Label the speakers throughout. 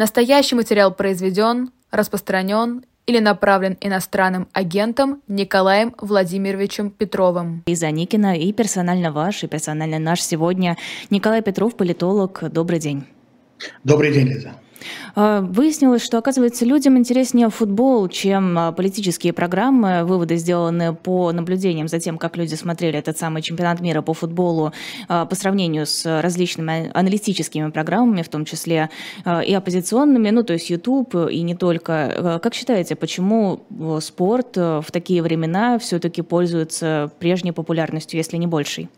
Speaker 1: Настоящий материал произведен, распространен или направлен иностранным агентом Николаем Владимировичем Петровым.
Speaker 2: Лиза Никина и персонально ваш, и персонально наш сегодня Николай Петров, политолог. Добрый день.
Speaker 3: Добрый день, Лиза.
Speaker 2: А, выяснилось, что, оказывается, людям интереснее футбол, чем а, политические программы. Выводы сделаны по наблюдениям за тем, как люди смотрели этот самый чемпионат мира по футболу а, по сравнению с различными аналитическими программами, в том числе и оппозиционными, ну, то есть YouTube и не только. Как считаете, почему спорт в такие времена все-таки пользуется прежней популярностью, если не большей?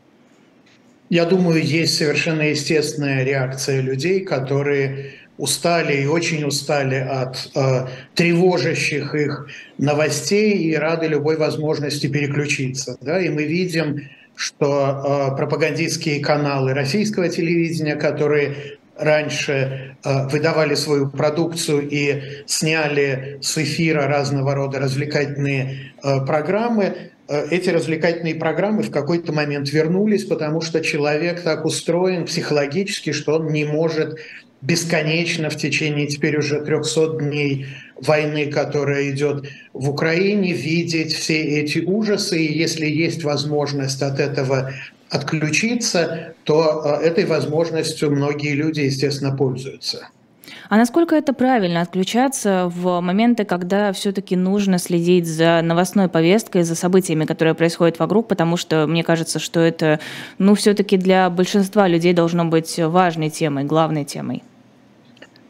Speaker 3: Я думаю, есть совершенно естественная реакция людей, которые устали и очень устали от э, тревожащих их новостей и рады любой возможности переключиться. Да? И мы видим, что э, пропагандистские каналы российского телевидения, которые раньше э, выдавали свою продукцию и сняли с эфира разного рода развлекательные э, программы, э, эти развлекательные программы в какой-то момент вернулись, потому что человек так устроен психологически, что он не может бесконечно в течение теперь уже 300 дней войны, которая идет в Украине, видеть все эти ужасы. И если есть возможность от этого отключиться, то э, этой возможностью многие люди, естественно, пользуются.
Speaker 2: А насколько это правильно отключаться в моменты, когда все-таки нужно следить за новостной повесткой, за событиями, которые происходят вокруг, потому что мне кажется, что это, ну, все-таки для большинства людей должно быть важной темой, главной темой.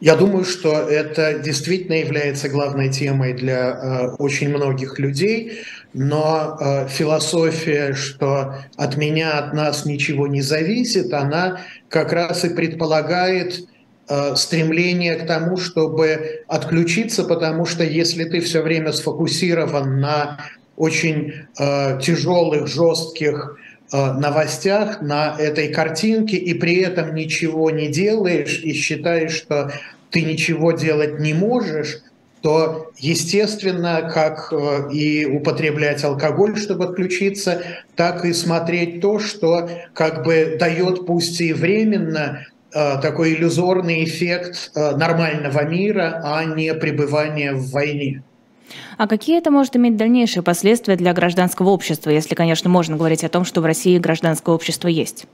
Speaker 3: Я думаю, что это действительно является главной темой для э, очень многих людей, но э, философия, что от меня, от нас ничего не зависит, она как раз и предполагает э, стремление к тому, чтобы отключиться, потому что если ты все время сфокусирован на очень э, тяжелых, жестких новостях, на этой картинке, и при этом ничего не делаешь и считаешь, что ты ничего делать не можешь, то, естественно, как э, и употреблять алкоголь, чтобы отключиться, так и смотреть то, что как бы дает, пусть и временно, э, такой иллюзорный эффект э, нормального мира, а не пребывания в войне.
Speaker 2: А какие это может иметь дальнейшие последствия для гражданского общества, если, конечно, можно говорить о том, что в России гражданское общество есть?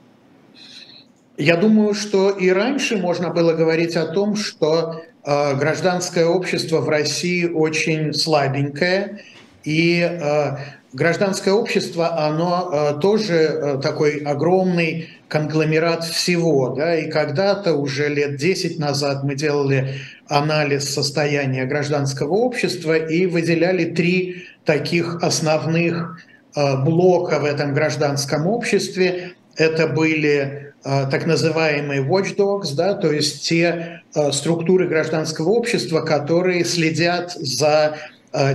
Speaker 3: Я думаю, что и раньше можно было говорить о том, что э, гражданское общество в России очень слабенькое, и э, гражданское общество, оно э, тоже э, такой огромный конгломерат всего. Да? И когда-то, уже лет 10 назад, мы делали анализ состояния гражданского общества и выделяли три таких основных э, блока в этом гражданском обществе. Это были Э, так называемые watchdogs, да, то есть те э, структуры гражданского общества, которые следят за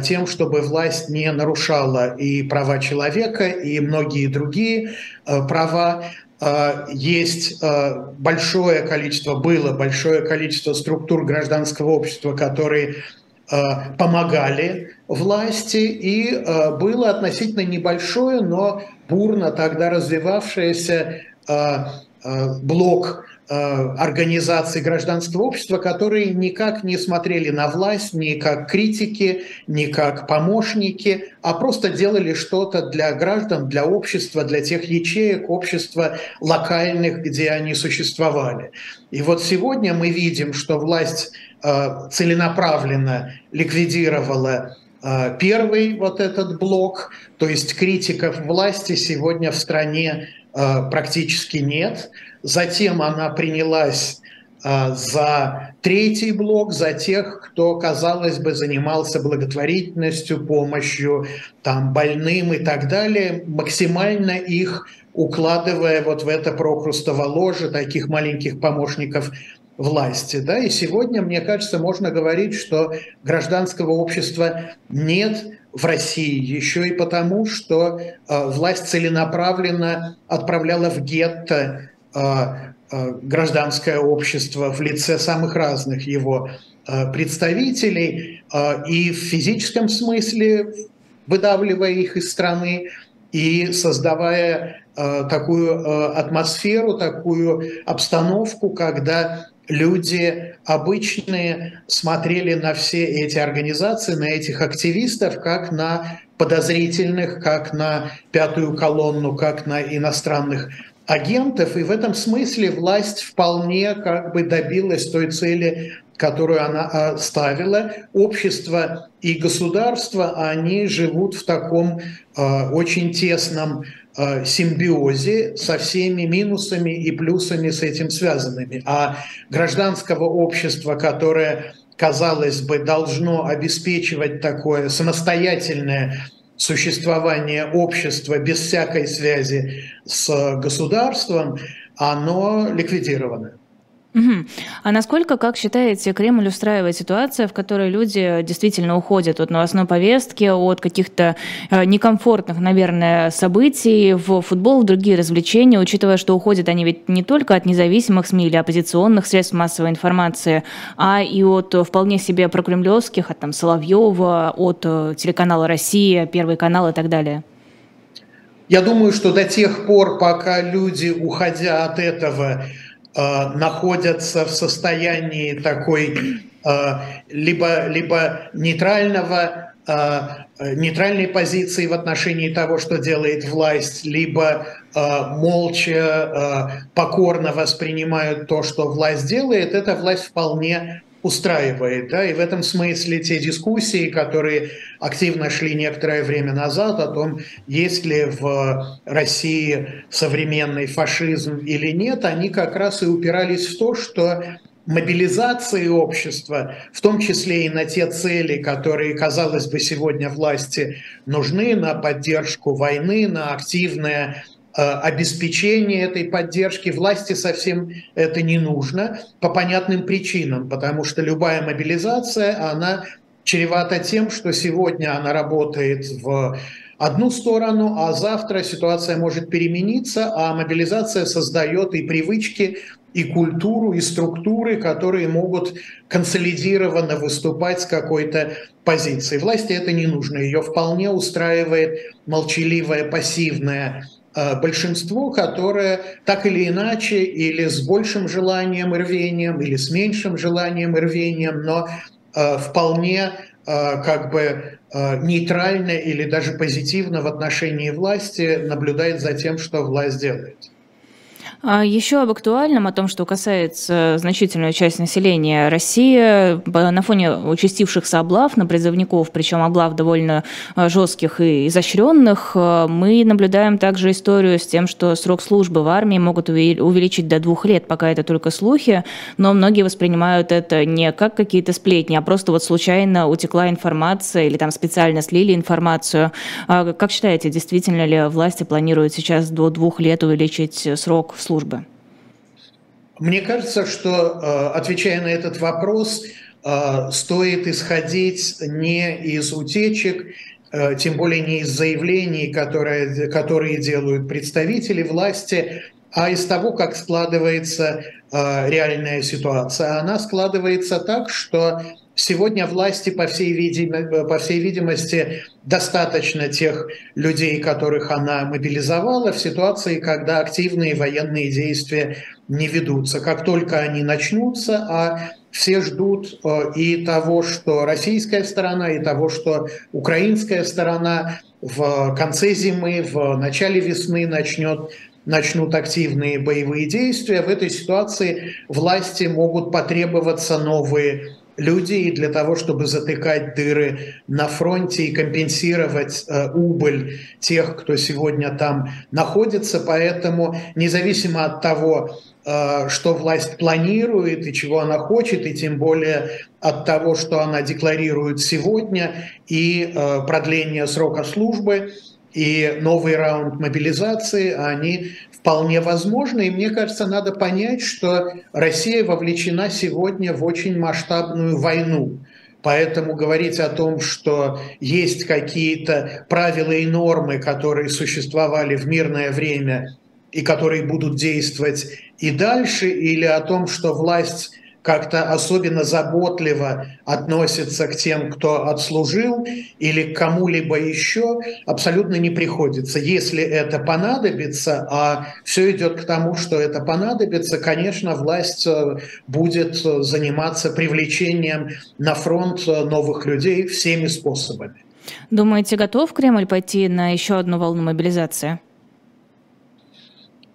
Speaker 3: тем, чтобы власть не нарушала и права человека, и многие другие права. Есть большое количество, было большое количество структур гражданского общества, которые помогали власти, и было относительно небольшое, но бурно тогда развивавшееся блок организаций гражданского общества, которые никак не смотрели на власть, ни как критики, ни как помощники, а просто делали что-то для граждан, для общества, для тех ячеек общества локальных, где они существовали. И вот сегодня мы видим, что власть э, целенаправленно ликвидировала первый вот этот блок, то есть критиков власти сегодня в стране Э, практически нет. Затем она принялась э, за третий блок, за тех, кто, казалось бы, занимался благотворительностью, помощью там, больным и так далее, максимально их укладывая вот в это прокрустово ложе таких маленьких помощников власти. Да? И сегодня, мне кажется, можно говорить, что гражданского общества нет, в России, еще и потому, что э, власть целенаправленно отправляла в гетто гражданское общество в лице самых разных его э, представителей и в физическом смысле выдавливая их из страны и создавая такую атмосферу, такую обстановку, когда люди обычные смотрели на все эти организации, на этих активистов, как на подозрительных, как на пятую колонну, как на иностранных агентов. И в этом смысле власть вполне как бы добилась той цели, которую она ставила. Общество и государство, они живут в таком э, очень тесном э, симбиозе со всеми минусами и плюсами с этим связанными. А гражданского общества, которое казалось бы, должно обеспечивать такое самостоятельное существование общества без всякой связи с государством, оно ликвидировано.
Speaker 2: Угу. А насколько, как считаете, Кремль устраивает ситуацию, в которой люди действительно уходят от новостной повестки, от каких-то э, некомфортных, наверное, событий в футбол, в другие развлечения, учитывая, что уходят они ведь не только от независимых СМИ или оппозиционных средств массовой информации, а и от вполне себе прокремлевских, от там Соловьева, от э, телеканала «Россия», Первый канал и так далее?
Speaker 3: Я думаю, что до тех пор, пока люди, уходя от этого, находятся в состоянии такой э, либо, либо нейтрального э, нейтральной позиции в отношении того, что делает власть, либо молча, покорно воспринимают то, что власть делает, эта власть вполне устраивает. Да? И в этом смысле те дискуссии, которые активно шли некоторое время назад о том, есть ли в России современный фашизм или нет, они как раз и упирались в то, что мобилизации общества, в том числе и на те цели, которые, казалось бы, сегодня власти нужны, на поддержку войны, на активное обеспечение этой поддержки власти совсем это не нужно по понятным причинам, потому что любая мобилизация, она чревата тем, что сегодня она работает в одну сторону, а завтра ситуация может перемениться, а мобилизация создает и привычки, и культуру, и структуры, которые могут консолидированно выступать с какой-то позиции. Власти это не нужно, ее вполне устраивает молчаливая, пассивная Э, большинство, которое так или иначе, или с большим желанием рвением, или с меньшим желанием рвением, но э, вполне э, как бы нейтрально или даже позитивно в отношении власти наблюдает за тем, что власть делает.
Speaker 2: А еще об актуальном, о том, что касается значительную часть населения России, на фоне участившихся облав на призывников, причем облав довольно а, жестких и изощренных, а, мы наблюдаем также историю с тем, что срок службы в армии могут увеличить до двух лет, пока это только слухи, но многие воспринимают это не как какие-то сплетни, а просто вот случайно утекла информация или там специально слили информацию. Как считаете, действительно ли власти планируют сейчас до двух лет увеличить срок службы? Службы?
Speaker 3: Мне кажется, что, э, отвечая на этот вопрос, э, стоит исходить не из утечек, э, тем более не из заявлений, которые, которые делают представители власти, а из того, как складывается реальная ситуация. Она складывается так, что Сегодня власти, по всей, видим, по всей видимости, достаточно тех людей, которых она мобилизовала в ситуации, когда активные военные действия не ведутся. Как только они начнутся, а все ждут э, и того, что российская сторона, и того, что украинская сторона в конце зимы, в начале весны начнет начнут активные боевые действия, в этой ситуации власти могут потребоваться новые люди и для того, чтобы затыкать дыры на фронте и компенсировать э, убыль тех, кто сегодня там находится. Поэтому независимо от того, э, что власть планирует и чего она хочет, и тем более от того, что она декларирует сегодня, и э, продление срока службы, и новый раунд мобилизации, они вполне возможны. И мне кажется, надо понять, что Россия вовлечена сегодня в очень масштабную войну. Поэтому говорить о том, что есть какие-то правила и нормы, которые существовали в мирное время и которые будут действовать и дальше, или о том, что власть как-то особенно заботливо относится к тем, кто отслужил или к кому-либо еще, абсолютно не приходится. Если это понадобится, а все идет к тому, что это понадобится, конечно, власть э, будет заниматься привлечением на фронт новых людей всеми способами.
Speaker 2: Думаете, готов Кремль пойти на еще одну волну мобилизации?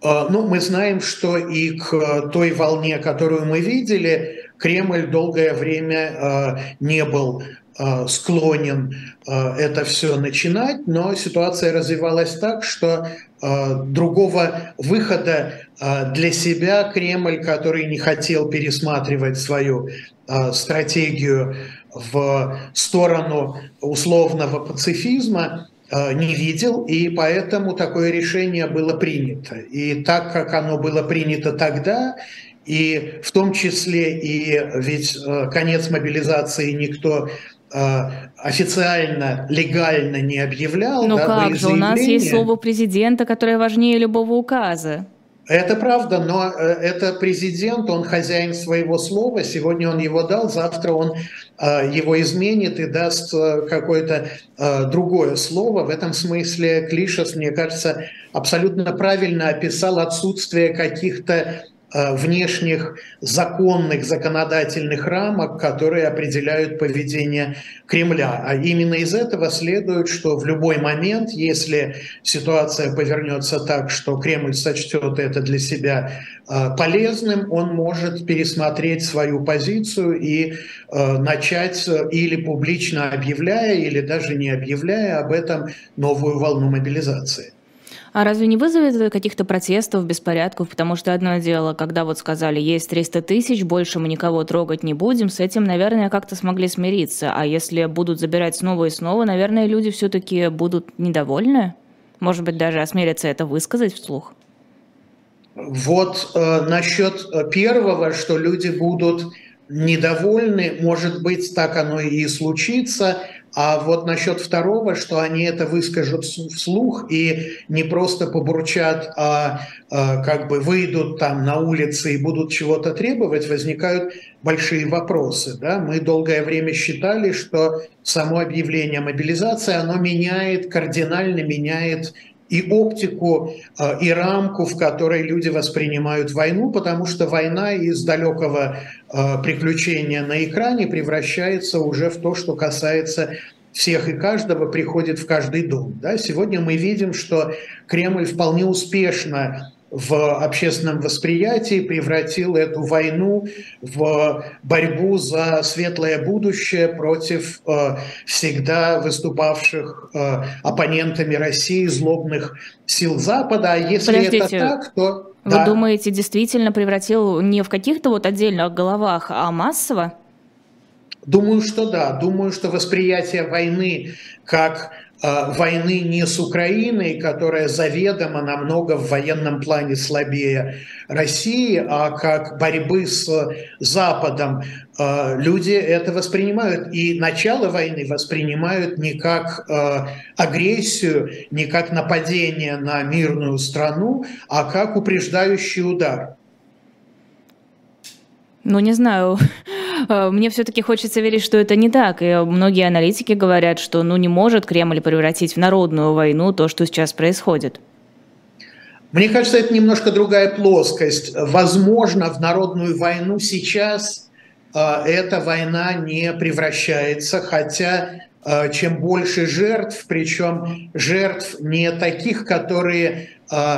Speaker 3: А, ну, мы знаем, что и к э, той волне, которую мы видели, Кремль долгое время э, не был э, склонен это все начинать, но ситуация развивалась так, что другого выхода для себя Кремль, который не хотел пересматривать свою стратегию в сторону условного пацифизма, не видел, и поэтому такое решение было принято. И так как оно было принято тогда, и в том числе и ведь э, конец мобилизации никто э, официально, легально не объявлял.
Speaker 2: Ну да, как же, у нас есть слово президента, которое важнее любого указа.
Speaker 3: Это правда, но э, это президент, он хозяин своего слова. Сегодня он его дал, завтра он э, его изменит и даст э, какое-то другое слово. В этом смысле Клишес, мне кажется, абсолютно правильно описал отсутствие каких-то внешних законных законодательных рамок, которые определяют поведение Кремля. А именно из этого следует, что в любой момент, если ситуация повернется так, что Кремль сочтет это для себя э, полезным, он может пересмотреть свою позицию и э, начать или публично объявляя, или даже не объявляя об этом новую волну мобилизации.
Speaker 2: А разве не вызовет это каких-то протестов, беспорядков? Потому что одно дело, когда вот сказали, есть 300 тысяч, больше мы никого трогать не будем, с этим, наверное, как-то смогли смириться. А если будут забирать снова и снова, наверное, люди все-таки будут недовольны? Может быть, даже осмелятся это высказать вслух?
Speaker 3: Вот э, насчет первого, что люди будут недовольны, может быть, так оно и случится. А вот насчет второго, что они это выскажут вслух и не просто побурчат, а, а как бы выйдут там на улицы и будут чего-то требовать, возникают большие вопросы. Да? Мы долгое время считали, что само объявление мобилизации, оно меняет, кардинально меняет и оптику, а, и рамку, в которой люди воспринимают войну, потому что война из далекого а, приключения на экране превращается уже в то, что касается всех и каждого, приходит в каждый дом. Да? Сегодня мы видим, что Кремль вполне успешно в общественном восприятии превратил эту войну в борьбу за светлое будущее против э, всегда выступавших э, оппонентами России злобных сил Запада. А если Подождите. это так, то...
Speaker 2: Вы да. думаете, действительно превратил не в каких-то вот отдельных головах, а массово?
Speaker 3: Думаю, что да. Думаю, что восприятие войны как Э, войны не с Украиной, которая заведомо намного в военном плане слабее России, а как борьбы с Западом. Э, люди это воспринимают. И начало войны воспринимают не как э, агрессию, не как нападение на мирную страну, а как упреждающий удар.
Speaker 2: Ну, не знаю. Э, мне все-таки хочется верить, что это не так. И многие аналитики говорят, что ну, не может Кремль превратить в народную войну то, что сейчас происходит.
Speaker 3: Мне кажется, это немножко другая плоскость. Возможно, в народную войну сейчас э, эта война не превращается, хотя э, чем больше жертв, причем жертв не таких, которые э,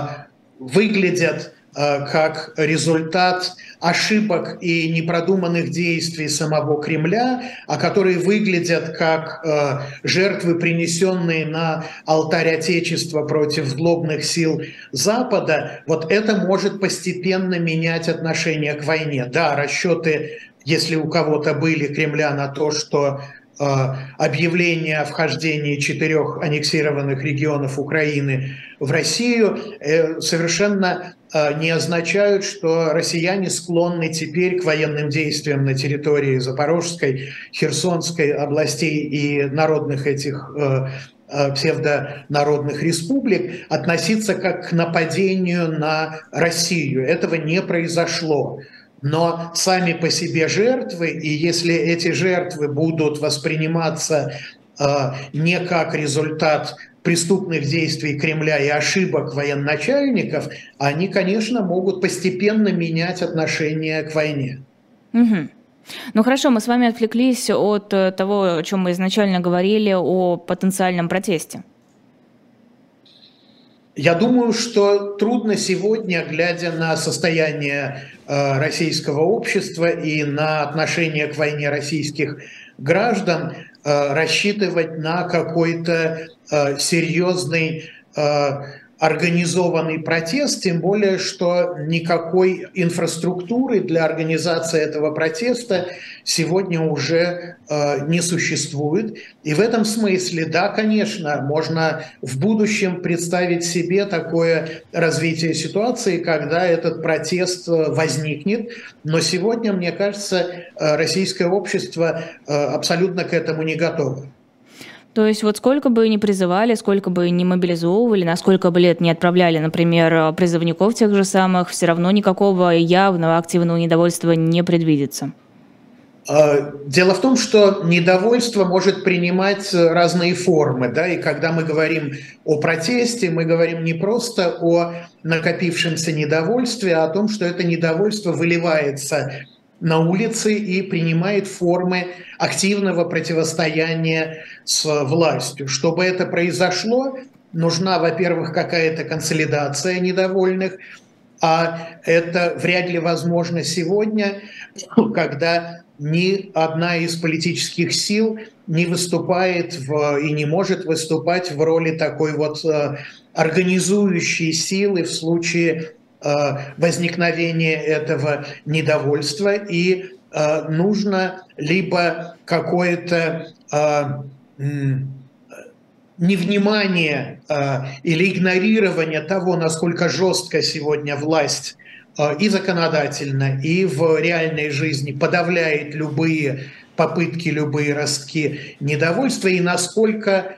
Speaker 3: выглядят как результат ошибок и непродуманных действий самого Кремля, а которые выглядят как э, жертвы, принесенные на алтарь Отечества против злобных сил Запада, вот это может постепенно менять отношение к войне. Да, расчеты, если у кого-то были Кремля на то, что э, объявление о вхождении четырех аннексированных регионов Украины в Россию совершенно Э, не означают, что россияне склонны теперь к военным действиям на территории Запорожской, Херсонской областей и народных этих э, э, псевдонародных республик относиться как к нападению на Россию. Этого не произошло. но сами по себе жертвы, и если эти жертвы будут восприниматься э, не как результат преступных действий Кремля и ошибок военачальников, они, конечно, могут постепенно менять отношение к войне.
Speaker 2: Угу. Ну хорошо, мы с вами отвлеклись от э, того, о чем мы изначально говорили, о потенциальном протесте.
Speaker 3: Я думаю, что трудно сегодня, глядя на состояние э, российского общества и на отношение к войне российских граждан, э, рассчитывать на какой-то серьезный организованный протест, тем более, что никакой инфраструктуры для организации этого протеста сегодня уже э, не существует. И в этом смысле, да, конечно, можно в будущем представить себе такое развитие ситуации, когда этот протест э, возникнет. Но сегодня, мне кажется, э, российское общество э, абсолютно к этому не готово.
Speaker 2: То есть вот сколько бы ни призывали, сколько бы ни мобилизовывали, на сколько бы лет не отправляли, например, призывников тех же самых, все равно никакого явного активного недовольства не предвидится.
Speaker 3: А, дело в том, что недовольство может принимать разные формы, да, и когда мы говорим о протесте, мы говорим не просто о накопившемся недовольстве, а о том, что это недовольство выливается на улице и принимает формы активного противостояния с властью. Чтобы это произошло, нужна, во-первых, какая-то консолидация недовольных, а это вряд ли возможно сегодня, когда ни одна из политических сил не выступает в, и не может выступать в роли такой вот э, организующей силы в случае Э, возникновения этого недовольства, и э, нужно либо какое-то э, невнимание или игнорирование того, насколько жестко сегодня власть и законодательно, и в реальной жизни подавляет любые попытки, любые ростки недовольства, и насколько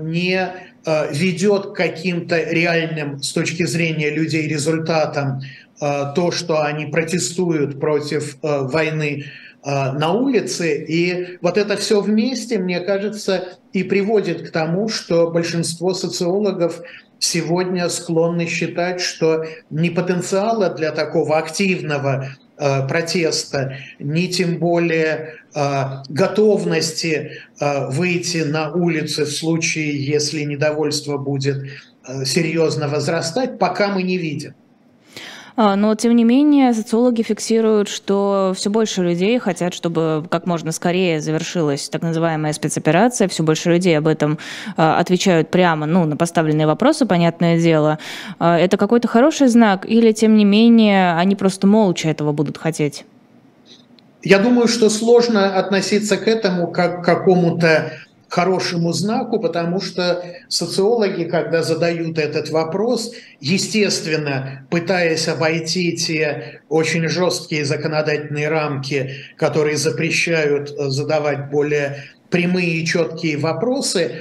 Speaker 3: не ведет к каким-то реальным с точки зрения людей результатам э, то, что они протестуют против э, войны на улице. И вот это все вместе, мне кажется, и приводит к тому, что большинство социологов сегодня склонны считать, что ни потенциала для такого активного Э, протеста, ни тем более э, готовности э, выйти на улицы в случае, если недовольство будет серьезно возрастать, пока мы не видим.
Speaker 2: А, но, тем не менее, социологи фиксируют, что все больше людей хотят, чтобы как можно скорее завершилась так называемая спецоперация. Все больше людей об этом а, отвечают прямо ну, на поставленные вопросы, понятное дело. А, это какой-то хороший знак или, тем не менее, они просто молча этого будут хотеть?
Speaker 3: Я думаю, что сложно относиться к этому как к какому-то хорошему знаку, потому что социологи, когда задают этот вопрос, естественно, пытаясь обойти те очень жесткие законодательные рамки, которые запрещают э, задавать более прямые и четкие вопросы,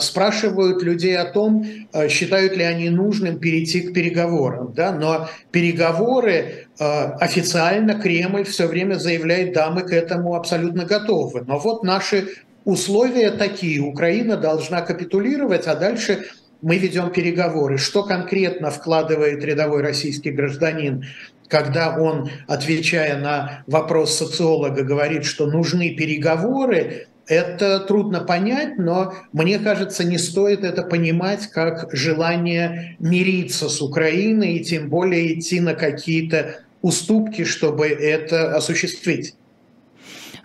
Speaker 3: спрашивают людей о том, э, считают ли они нужным перейти к переговорам. Да? Но переговоры официально Кремль все время заявляет, да, мы к этому абсолютно готовы. Но вот наши условия такие. Украина должна капитулировать, а дальше мы ведем переговоры. Что конкретно вкладывает рядовой российский гражданин, когда он, отвечая на вопрос социолога, говорит, что нужны переговоры, это трудно понять, но мне кажется, не стоит это понимать как желание мириться с Украиной и тем более идти на какие-то уступки, чтобы это осуществить.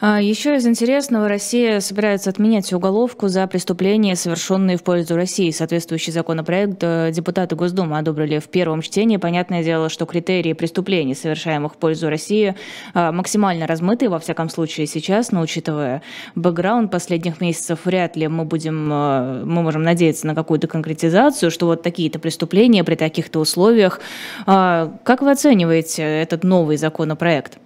Speaker 2: А, Еще из интересного, Россия собирается отменять уголовку за преступления, совершенные в пользу России. Соответствующий законопроект э, депутаты Госдумы одобрили в первом чтении. Понятное дело, что критерии преступлений, совершаемых в пользу России, а, максимально размыты, во всяком случае сейчас, но учитывая бэкграунд последних месяцев, вряд ли мы будем, э, мы можем надеяться на какую-то конкретизацию, что вот такие-то преступления при таких-то условиях. А, как вы оцениваете этот новый законопроект?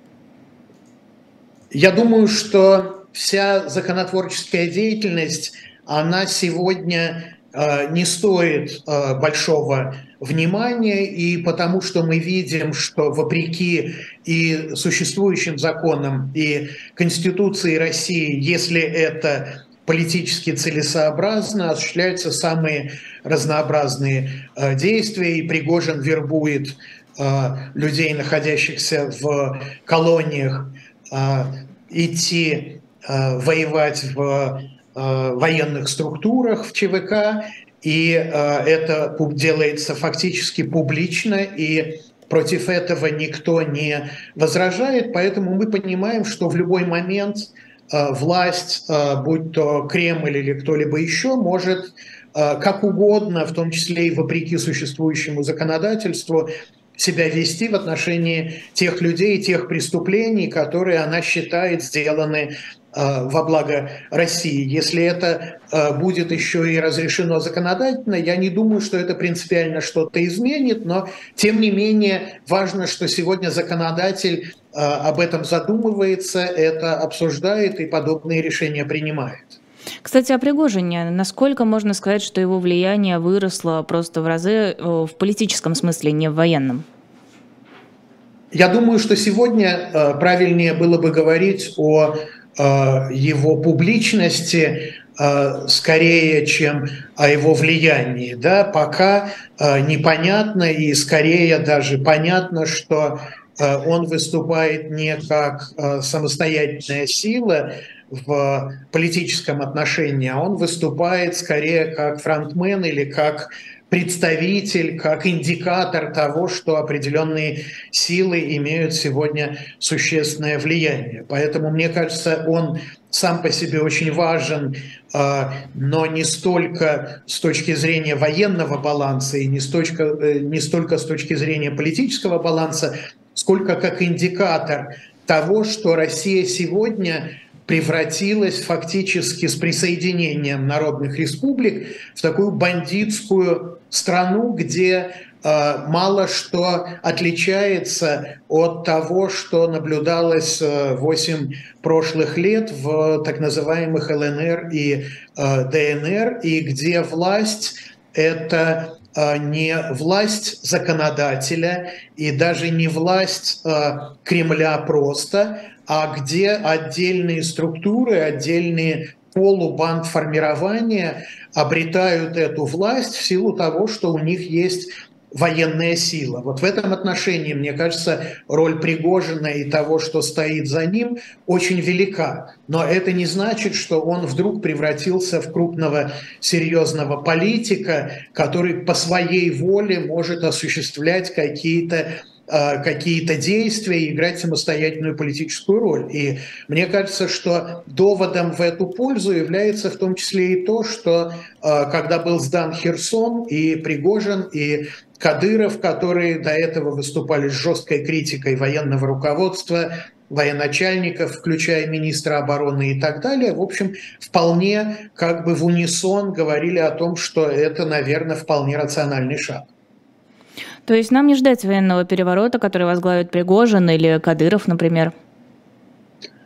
Speaker 3: Я думаю, что вся законотворческая деятельность, она сегодня не стоит большого внимания, и потому что мы видим, что вопреки и существующим законам, и Конституции России, если это политически целесообразно, осуществляются самые разнообразные действия, и Пригожин вербует людей, находящихся в колониях, идти воевать в военных структурах в ЧВК, и это делается фактически публично, и против этого никто не возражает, поэтому мы понимаем, что в любой момент власть, будь то Кремль или кто-либо еще, может как угодно, в том числе и вопреки существующему законодательству, себя вести в отношении тех людей, тех преступлений, которые она считает сделаны э, во благо России. Если это э, будет еще и разрешено законодательно, я не думаю, что это принципиально что-то изменит, но тем не менее важно, что сегодня законодатель э, об этом задумывается, это обсуждает и подобные решения принимает.
Speaker 2: Кстати, о Пригожине. Насколько можно сказать, что его влияние выросло просто в разы в политическом смысле, не в военном?
Speaker 3: Я думаю, что сегодня э, правильнее было бы говорить о э, его публичности э, скорее, чем о его влиянии. Да? Пока непонятно и скорее даже понятно, что он выступает не как самостоятельная сила в политическом отношении, а он выступает скорее как фронтмен или как представитель, как индикатор того, что определенные силы имеют сегодня существенное влияние. Поэтому, мне кажется, он сам по себе очень важен, а, но не столько с точки зрения военного баланса и не, столько, э, не столько с точки зрения политического баланса, сколько как индикатор того, что Россия сегодня превратилась фактически с присоединением народных республик в такую бандитскую страну, где э, мало что отличается от того, что наблюдалось э, 8 прошлых лет в так называемых ЛНР и э, ДНР, и где власть это не власть законодателя и даже не власть э, Кремля просто, а где отдельные структуры, отдельные полубанд формирования обретают эту власть в силу того, что у них есть военная сила. Вот в этом отношении, мне кажется, роль Пригожина и того, что стоит за ним, очень велика. Но это не значит, что он вдруг превратился в крупного серьезного политика, который по своей воле может осуществлять какие-то Э, какие-то действия и играть самостоятельную политическую роль. И мне кажется, что доводом в эту пользу является в том числе и то, что э, когда был сдан Херсон и Пригожин, и Кадыров, которые до этого выступали с жесткой критикой военного руководства, военачальников, включая министра обороны и так далее, в общем, вполне как бы в унисон говорили о том, что это, наверное, вполне рациональный шаг.
Speaker 2: То есть нам не ждать военного переворота, который возглавит Пригожин или Кадыров, например?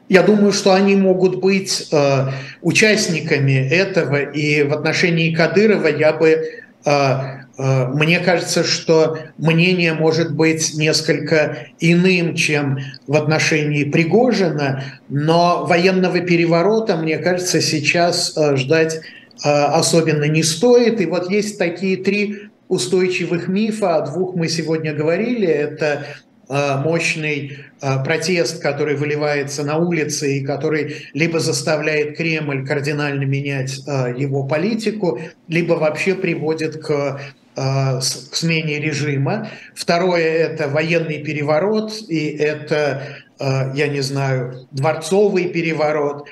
Speaker 3: Я думаю, что они могут быть э, участниками этого, и в отношении Кадырова я бы э, мне кажется, что мнение может быть несколько иным, чем в отношении Пригожина, но военного переворота, мне кажется, сейчас э, ждать э, особенно не стоит. И вот есть такие три устойчивых мифа, о двух мы сегодня говорили, это мощный протест, который выливается на улицы и который либо заставляет Кремль кардинально менять его политику, либо вообще приводит к к смене режима. Второе – это военный переворот, и это, я не знаю, дворцовый переворот.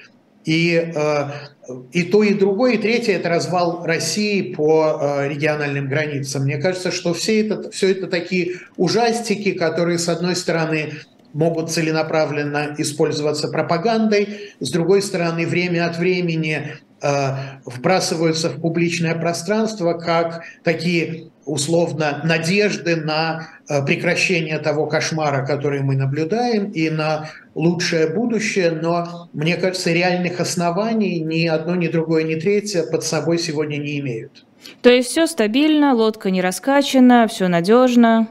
Speaker 3: И и то, и другое, и третье – это развал России по э, региональным границам. Мне кажется, что все это, все это такие ужастики, которые, с одной стороны, могут целенаправленно использоваться пропагандой, с другой стороны, время от времени э, вбрасываются в публичное пространство как такие условно надежды на э, прекращение того кошмара, который мы наблюдаем, и на лучшее будущее, но, мне кажется, реальных оснований ни одно, ни другое, ни третье под собой сегодня не имеют.
Speaker 2: То есть все стабильно, лодка не раскачана, все надежно?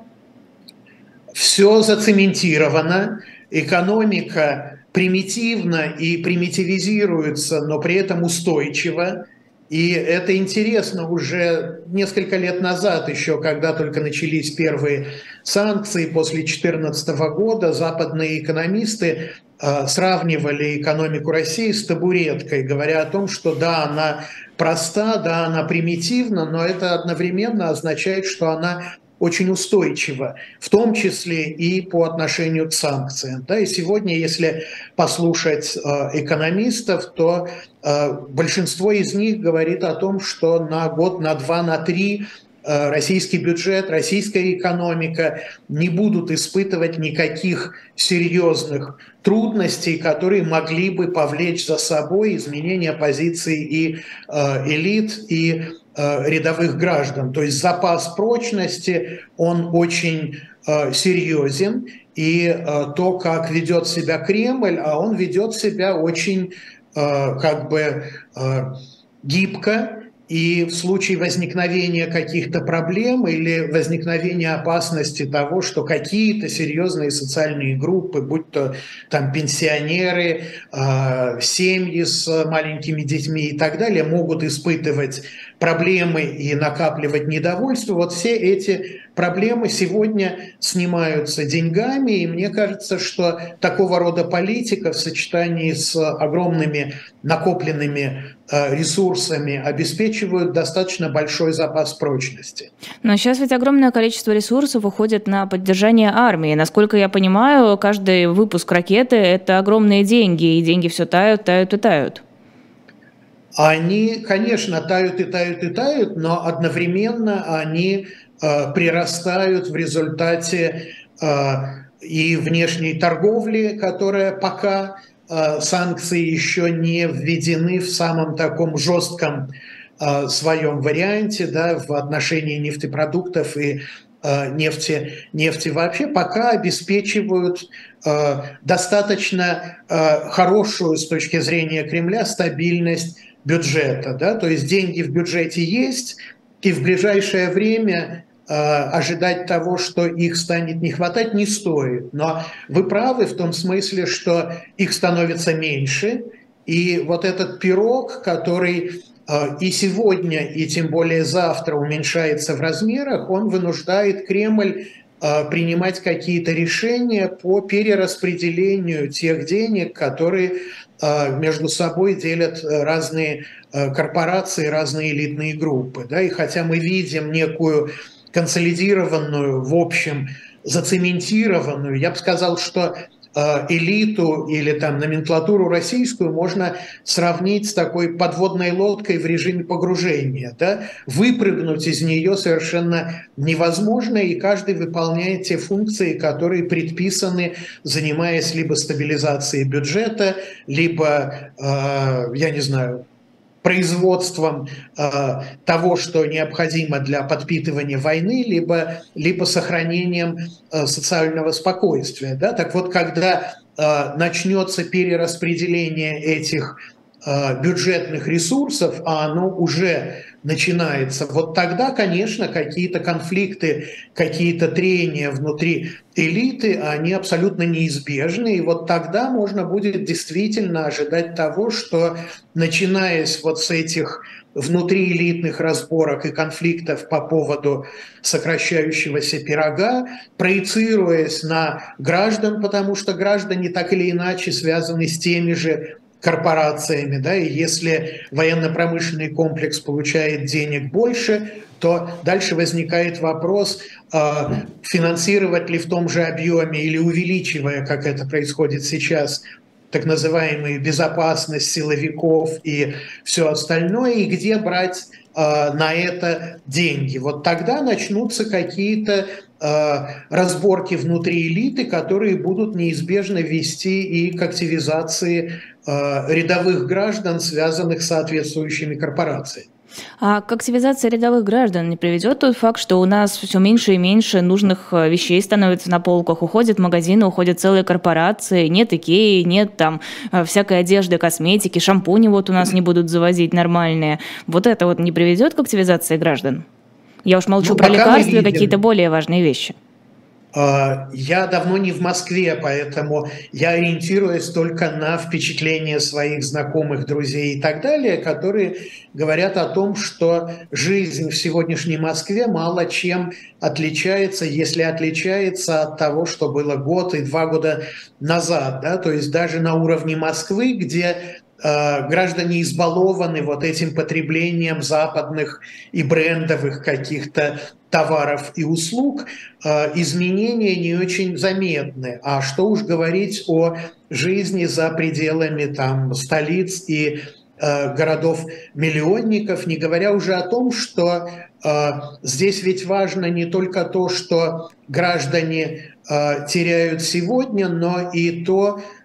Speaker 3: Все зацементировано, экономика примитивно и примитивизируется, но при этом устойчиво. И это интересно уже несколько лет назад, еще когда только начались первые санкции после 2014 года, западные экономисты э, сравнивали экономику России с табуреткой, говоря о том, что да, она проста, да, она примитивна, но это одновременно означает, что она очень устойчиво, в том числе и по отношению к санкциям. Да, и сегодня, если послушать э, экономистов, то э, большинство из них говорит о том, что на год, на два, на три э, российский бюджет, российская экономика не будут испытывать никаких серьезных трудностей, которые могли бы повлечь за собой изменение позиций и элит, и рядовых граждан. То есть запас прочности, он очень э, серьезен. И э, то, как ведет себя Кремль, а он ведет себя очень как бы гибко, и в случае возникновения каких-то проблем или возникновения опасности того, что какие-то серьезные социальные группы, будь то там пенсионеры, э, семьи с маленькими детьми и так далее, могут испытывать проблемы и накапливать недовольство, вот все эти проблемы сегодня снимаются деньгами, и мне кажется, что такого рода политика в сочетании с огромными накопленными э, ресурсами обеспечивают достаточно большой запас прочности.
Speaker 2: Но сейчас ведь огромное количество ресурсов уходит на поддержание армии. Насколько я понимаю, каждый выпуск ракеты – это огромные деньги, и деньги все тают, тают и тают.
Speaker 3: Они, конечно, тают и тают и тают, но одновременно они Э, прирастают в результате э, и внешней торговли, которая пока э, санкции еще не введены в самом таком жестком своем варианте да, в отношении нефтепродуктов и нефти, нефти вообще пока обеспечивают достаточно хорошую с точки зрения Кремля стабильность бюджета. Да? То есть деньги в бюджете есть, и в ближайшее время э, ожидать того, что их станет не хватать, не стоит. Но вы правы в том смысле, что их становится меньше, и вот этот пирог, который э, и сегодня, и тем более завтра уменьшается в размерах, он вынуждает Кремль э, принимать какие-то решения по перераспределению тех денег, которые между собой делят разные Э, корпорации, разные элитные группы. Да? И хотя мы видим некую консолидированную, в общем, зацементированную, я бы сказал, что э, элиту или там номенклатуру российскую можно сравнить с такой подводной лодкой в режиме погружения. Да? Выпрыгнуть из нее совершенно невозможно, и каждый выполняет те функции, которые предписаны, занимаясь либо стабилизацией бюджета, либо, э, я не знаю, производством э, того, что необходимо для подпитывания войны, либо, либо сохранением э, социального спокойствия. Да? Так вот, когда э, начнется перераспределение этих э, бюджетных ресурсов, а оно уже начинается, вот тогда, конечно, какие-то конфликты, какие-то трения внутри элиты, они абсолютно неизбежны. И вот тогда можно будет действительно ожидать того, что начиная с вот с этих внутриэлитных разборок и конфликтов по поводу сокращающегося пирога, проецируясь на граждан, потому что граждане так или иначе связаны с теми же корпорациями, да, и если военно-промышленный комплекс получает денег больше, то дальше возникает вопрос, а, финансировать ли в том же объеме или увеличивая, как это происходит сейчас, так называемую безопасность силовиков и все остальное, и где брать на это деньги. Вот тогда начнутся какие-то э, разборки внутри элиты, которые будут неизбежно вести и к активизации э, рядовых граждан, связанных с соответствующими корпорациями.
Speaker 2: А к активизации рядовых граждан не приведет тот факт, что у нас все меньше и меньше нужных э, вещей становится на полках, уходят магазины, уходят целые корпорации, нет Икеи, нет там э, всякой одежды, косметики, шампуни вот у нас не будут завозить нормальные. Вот это вот не приведет к активизации граждан? Я уж молчу ну, про лекарства и какие-то более важные вещи.
Speaker 3: А, я давно не в Москве, поэтому я ориентируюсь только на впечатления своих знакомых, друзей и так далее, которые говорят о том, что жизнь в сегодняшней Москве мало чем отличается, если отличается от того, что было год и два года назад. Да? То есть даже на уровне Москвы, где граждане избалованы вот этим потреблением западных и брендовых каких-то товаров и услуг, э, изменения не очень заметны. А что уж говорить о жизни за пределами там, столиц и э, городов-миллионников, не говоря уже о том, что здесь ведь важно не только то, что граждане теряют сегодня, но и то, Э,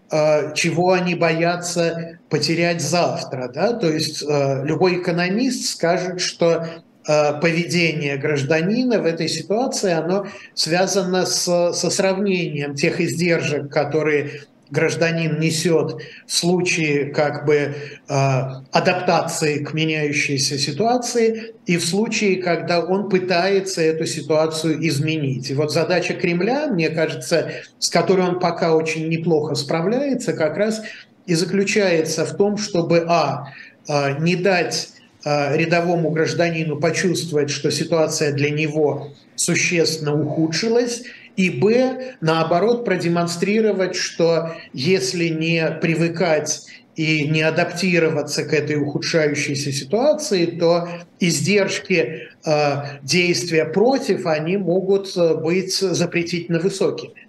Speaker 3: чего они боятся потерять завтра. Да? То есть э, любой экономист скажет, что э, поведение гражданина в этой ситуации, оно связано с, со сравнением тех издержек, которые гражданин несет в случае как бы э, адаптации к меняющейся ситуации и в случае, когда он пытается эту ситуацию изменить. И вот задача Кремля, мне кажется, с которой он пока очень неплохо справляется, как раз и заключается в том, чтобы а, э, не дать э, рядовому гражданину почувствовать, что ситуация для него существенно ухудшилась, и б, наоборот, продемонстрировать, что если не привыкать и не адаптироваться к этой ухудшающейся ситуации, то издержки э, действия против, они могут э, быть запретительно высокими.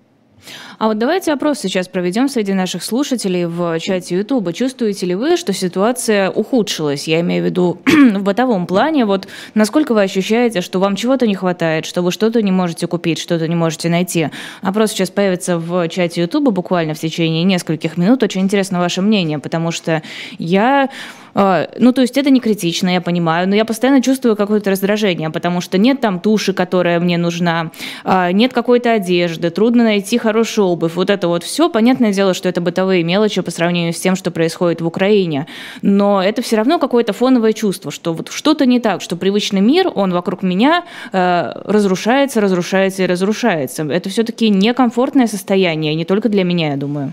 Speaker 2: А вот давайте опрос сейчас проведем среди наших слушателей в чате Ютуба. Чувствуете ли вы, что ситуация ухудшилась? Я имею в виду в бытовом плане. Вот насколько вы ощущаете, что вам чего-то не хватает, что вы что-то не можете купить, что-то не можете найти? Опрос сейчас появится в чате Ютуба буквально в течение нескольких минут. Очень интересно ваше мнение, потому что я ну, то есть это не критично, я понимаю, но я постоянно чувствую какое-то раздражение, потому что нет там туши, которая мне нужна, а, нет какой-то одежды, трудно найти хорошую обувь. Вот это вот все, понятное дело, что это бытовые мелочи по сравнению с тем, что происходит в Украине. Но это все равно какое-то фоновое чувство, что вот что-то не так, что привычный мир, он вокруг меня э, разрушается, разрушается и разрушается. Это все-таки некомфортное состояние, не только для меня, я думаю.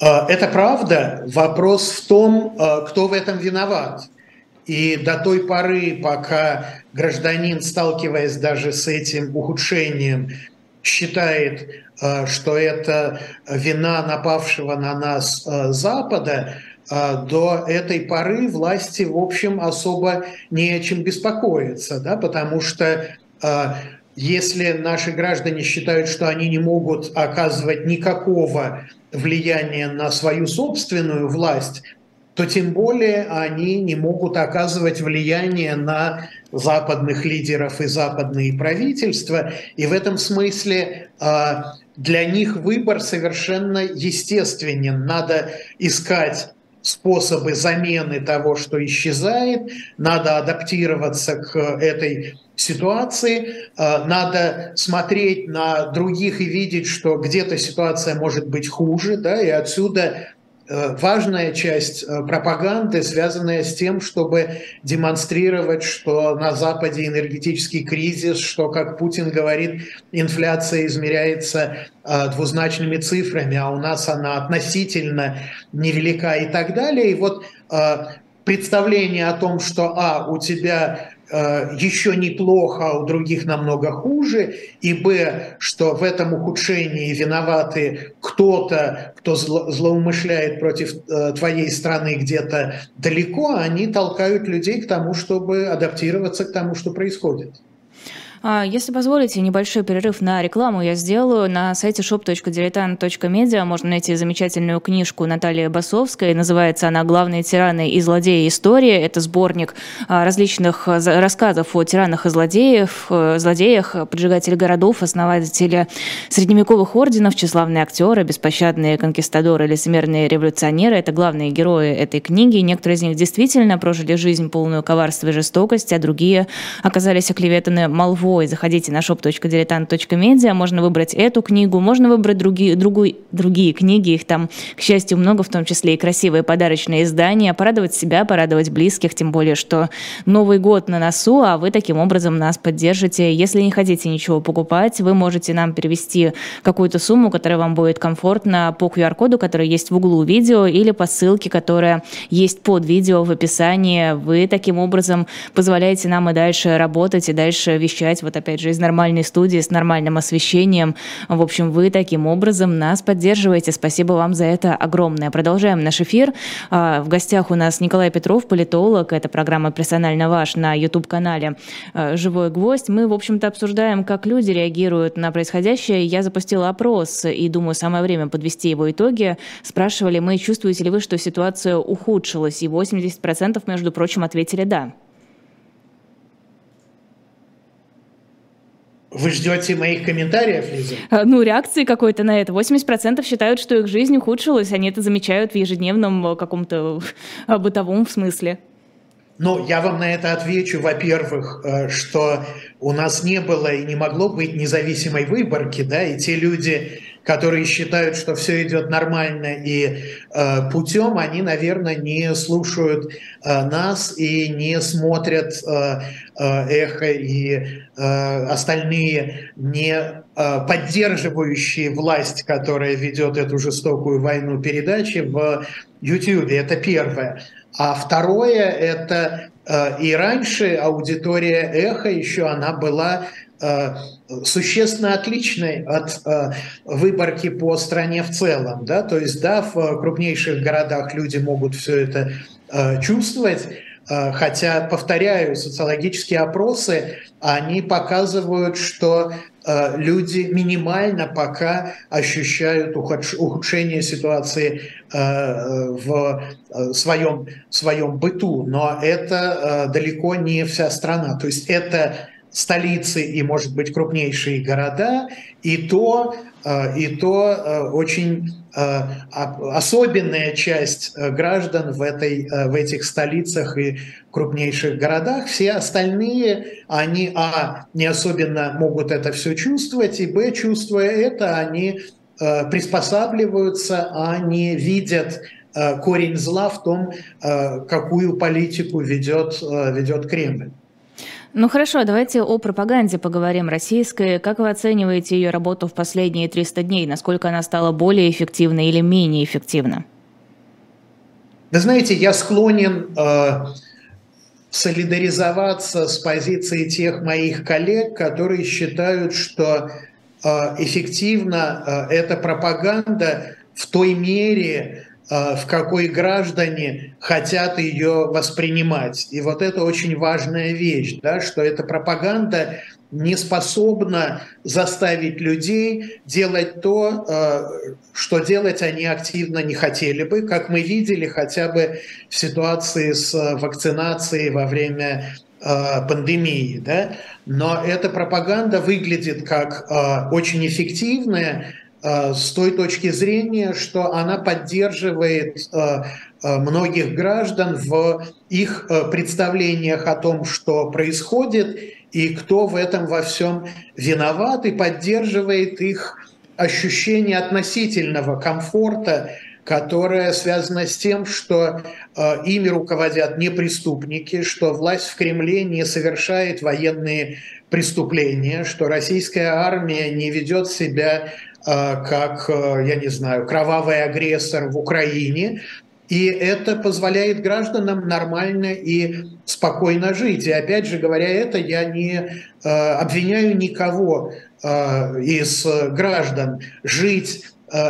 Speaker 3: А, это правда. Вопрос в том, а, кто в этом виноват. И до той поры, пока гражданин, сталкиваясь даже с этим ухудшением, считает, а, что это вина напавшего на нас Запада, до этой поры власти, в общем, особо не о чем беспокоиться, да, потому что если наши граждане считают, что они не могут оказывать никакого влияние на свою собственную власть, то тем более они не могут оказывать влияние на западных лидеров и западные правительства. И в этом смысле а, для них выбор совершенно естественен. Надо искать способы замены того, что исчезает, надо адаптироваться к этой ситуации, э, надо смотреть на других и видеть, что где-то ситуация может быть хуже, да, и отсюда э, важная часть э, пропаганды, связанная с тем, чтобы демонстрировать, что на Западе энергетический кризис, что, как Путин говорит, инфляция измеряется двузначными цифрами, а у нас она относительно невелика и так далее. И вот представление о том, что, а, у тебя Э, еще неплохо, а у других намного хуже, и б, что в этом ухудшении виноваты кто-то, кто злоумышляет против э, твоей страны где-то далеко, они толкают людей к тому, чтобы адаптироваться к тому, что происходит.
Speaker 2: А, если позволите, небольшой перерыв на рекламу я сделаю. На сайте shop.diletant.media можно найти замечательную книжку Натальи Басовской. Называется она «Главные тираны и злодеи истории». Это сборник а, различных рассказов о тиранах и э, злодеях, поджигателей городов, основатели средневековых орденов, тщеславные актеры, беспощадные конкистадоры, лицемерные революционеры. Это главные герои этой книги. Некоторые из них действительно прожили жизнь полную коварства и жестокости, а другие оказались оклеветаны молвой живой. Заходите на shop.diletant.media, можно выбрать эту книгу, можно выбрать другие, другую, другие книги, их там, к счастью, много, в том числе и красивые подарочные издания, порадовать себя, порадовать близких, тем более, что Новый год на носу, а вы таким образом нас поддержите. Если не хотите ничего покупать, вы можете нам перевести какую-то сумму, которая вам будет комфортна по QR-коду, который есть в углу видео, или по ссылке, которая есть под видео в описании. Вы таким образом позволяете нам и дальше работать, и дальше вещать вот опять же из нормальной студии с нормальным освещением. В общем, вы таким образом нас поддерживаете. Спасибо вам за это огромное. Продолжаем наш эфир. А, в гостях у нас Николай Петров, политолог. Это программа «Персонально ваш» на YouTube-канале а, «Живой гвоздь». Мы, в общем-то, обсуждаем, как люди реагируют на происходящее. Я запустила опрос и думаю, самое время подвести его итоги. Спрашивали мы, чувствуете ли вы, что ситуация ухудшилась? И 80% между прочим, ответили «да».
Speaker 3: Вы ждете моих комментариев, Лиза?
Speaker 2: А, ну, реакции какой-то на это. 80% считают, что их жизнь ухудшилась, они это замечают в ежедневном э, каком-то э, бытовом смысле.
Speaker 3: Ну, я вам на это отвечу, во-первых, э, что у нас не было и не могло быть независимой выборки, да, и те люди, которые считают, что все идет нормально и э, путем, они, наверное, не слушают э, нас и не смотрят э, э, эхо и э, остальные не э, поддерживающие власть, которая ведет эту жестокую войну передачи в YouTube. Это первое. А второе – это э, и раньше аудитория эхо еще она была существенно отличной от э, выборки по стране в целом. Да? То есть, да, в крупнейших городах люди могут все это э, чувствовать, хотя, повторяю, социологические опросы, они показывают, что люди минимально пока ощущают ухудшение ситуации в своем, в своем быту, но это далеко не вся страна. То есть это столицы и, может быть, крупнейшие города, и то, э, и то э, очень э, особенная часть граждан в, этой, в этих столицах и крупнейших городах. Все остальные, они, а, не особенно могут это все чувствовать, и, б, чувствуя это, они приспосабливаются, а не видят корень зла в том, какую политику ведет, ведет Кремль.
Speaker 2: Ну хорошо, давайте о пропаганде поговорим российской. Как вы оцениваете ее работу в последние 300 дней? Насколько она стала более эффективной или менее эффективна?
Speaker 3: Вы знаете, я склонен э, солидаризоваться с позицией тех моих коллег, которые считают, что э, эффективна э, эта пропаганда в той мере, в какой граждане хотят ее воспринимать. И вот это очень важная вещь, да, что эта пропаганда не способна заставить людей делать то, э, что делать они активно не хотели бы, как мы видели хотя бы в ситуации с вакцинацией во время э, пандемии. Да? Но эта пропаганда выглядит как очень эффективная, Э, с той точки зрения, что она поддерживает э, э, многих граждан в их представлениях о том, что происходит и кто в этом во всем виноват, и поддерживает их ощущение относительного комфорта, которое связано с тем, что э, ими руководят не преступники, что власть в Кремле не совершает военные преступления, что российская армия не ведет себя Э, как, э, я не знаю, кровавый агрессор в Украине. И это позволяет гражданам нормально и спокойно жить. И опять же говоря это, я не э, обвиняю никого из граждан жить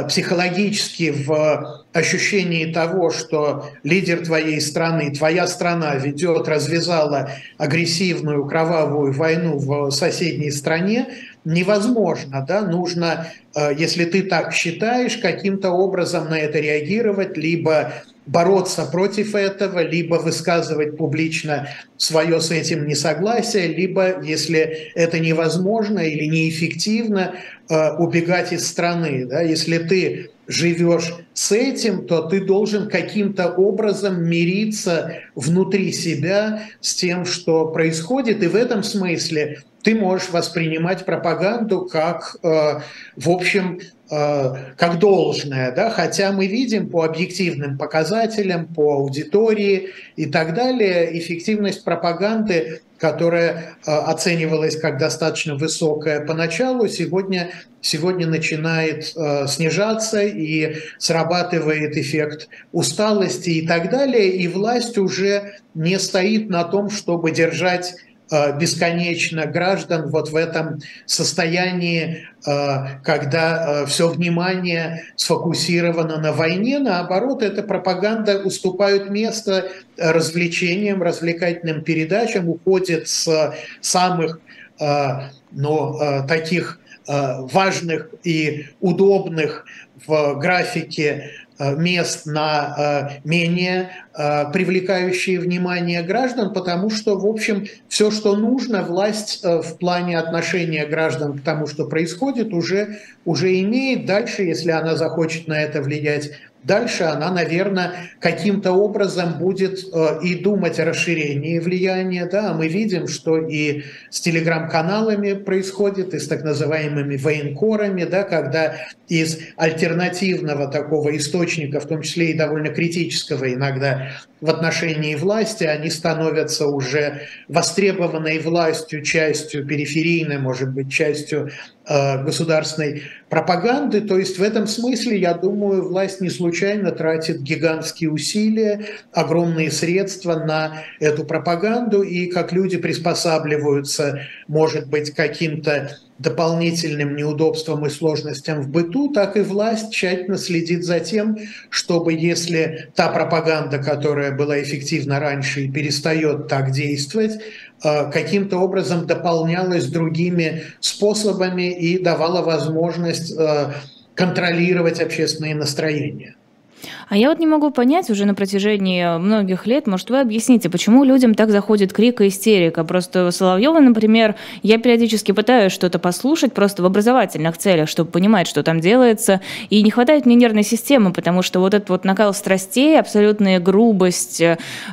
Speaker 3: психологически в ощущении того, что лидер твоей страны, твоя страна ведет, развязала агрессивную кровавую войну в соседней стране, невозможно, да, нужно, э, если ты так считаешь, каким-то образом на это реагировать, либо бороться против этого, либо высказывать публично свое с этим несогласие, либо, если это невозможно или неэффективно, э, убегать из страны. Да? Если ты живешь с этим, то ты должен каким-то образом мириться внутри себя с тем, что происходит. И в этом смысле ты можешь воспринимать пропаганду как, э, в общем, э, как должное, да? хотя мы видим по объективным показателям, по аудитории и так далее, эффективность пропаганды которая э, оценивалась как достаточно высокая поначалу, сегодня, сегодня начинает э, снижаться и срабатывает эффект усталости и так далее. И власть уже не стоит на том, чтобы держать бесконечно граждан вот в этом состоянии, э, когда э, все внимание сфокусировано на войне. Наоборот, эта пропаганда уступает место развлечениям, развлекательным передачам, уходит с самых но, таких важных и удобных в графике Э, мест на э, менее э, привлекающие внимание граждан, потому что, в общем, все, что нужно, власть в плане отношения граждан к тому, что происходит, уже, уже имеет. Дальше, если она захочет на это влиять, Дальше она, наверное, каким-то образом будет э, и думать о расширении влияния. Да? Мы видим, что и с телеграм-каналами происходит, и с так называемыми военкорами, да, когда из альтернативного такого источника, в том числе и довольно критического иногда в отношении власти, они становятся уже востребованной властью, частью периферийной, может быть, частью э, государственной пропаганды. То есть в этом смысле, я думаю, власть не случайно тратит гигантские усилия, огромные средства на эту пропаганду, и как люди приспосабливаются, может быть, каким-то дополнительным неудобствам и сложностям в быту, так и власть тщательно следит за тем, чтобы если та пропаганда, которая была эффективна раньше и перестает так действовать, э, каким-то образом дополнялась другими способами и давала возможность э, контролировать общественные настроения.
Speaker 2: А я вот не могу понять уже на протяжении многих лет, может, вы объясните, почему людям так заходит крик и истерика? Просто Соловьева, например, я периодически пытаюсь что-то послушать просто в образовательных целях, чтобы понимать, что там делается, и не хватает мне нервной системы, потому что вот этот вот накал страстей, абсолютная грубость,